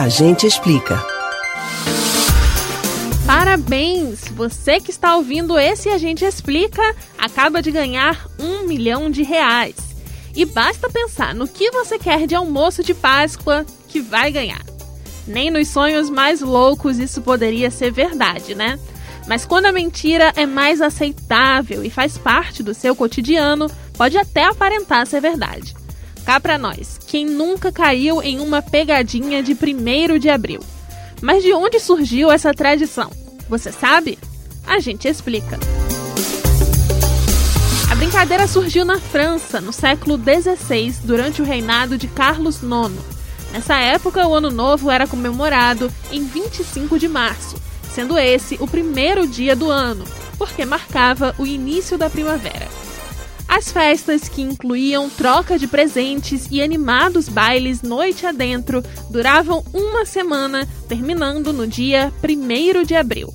A gente explica. Parabéns! Você que está ouvindo esse A Gente Explica acaba de ganhar um milhão de reais. E basta pensar no que você quer de almoço de Páscoa que vai ganhar. Nem nos sonhos mais loucos isso poderia ser verdade, né? Mas quando a mentira é mais aceitável e faz parte do seu cotidiano, pode até aparentar ser verdade. Cá pra nós, quem nunca caiu em uma pegadinha de 1 de abril? Mas de onde surgiu essa tradição? Você sabe? A gente explica. A brincadeira surgiu na França no século XVI, durante o reinado de Carlos IX. Nessa época, o Ano Novo era comemorado em 25 de março, sendo esse o primeiro dia do ano, porque marcava o início da primavera. As festas, que incluíam troca de presentes e animados bailes noite adentro, duravam uma semana, terminando no dia 1 de abril.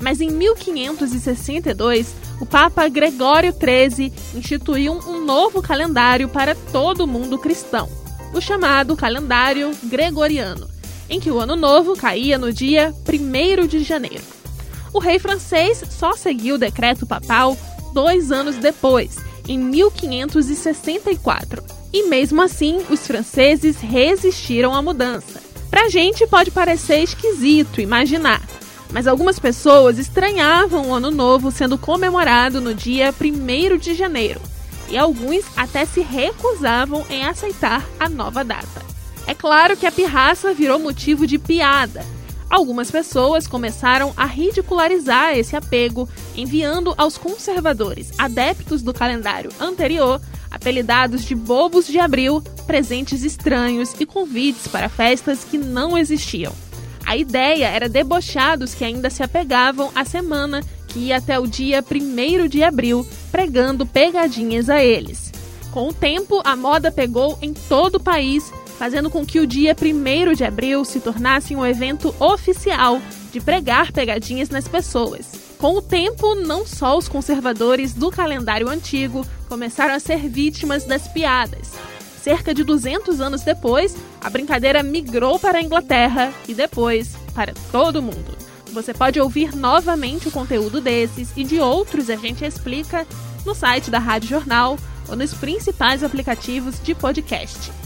Mas em 1562, o Papa Gregório XIII instituiu um novo calendário para todo o mundo cristão, o chamado calendário gregoriano, em que o ano novo caía no dia 1 de janeiro. O rei francês só seguiu o decreto papal dois anos depois, em 1564. E mesmo assim, os franceses resistiram à mudança. Pra gente pode parecer esquisito imaginar, mas algumas pessoas estranhavam o Ano Novo sendo comemorado no dia 1 de janeiro, e alguns até se recusavam em aceitar a nova data. É claro que a pirraça virou motivo de piada, Algumas pessoas começaram a ridicularizar esse apego, enviando aos conservadores adeptos do calendário anterior, apelidados de bobos de abril, presentes estranhos e convites para festas que não existiam. A ideia era debochar dos que ainda se apegavam à semana que ia até o dia 1 de abril, pregando pegadinhas a eles. Com o tempo, a moda pegou em todo o país fazendo com que o dia 1 de abril se tornasse um evento oficial de pregar pegadinhas nas pessoas. Com o tempo, não só os conservadores do calendário antigo começaram a ser vítimas das piadas. Cerca de 200 anos depois, a brincadeira migrou para a Inglaterra e depois para todo mundo. Você pode ouvir novamente o conteúdo desses e de outros a gente explica no site da Rádio Jornal ou nos principais aplicativos de podcast.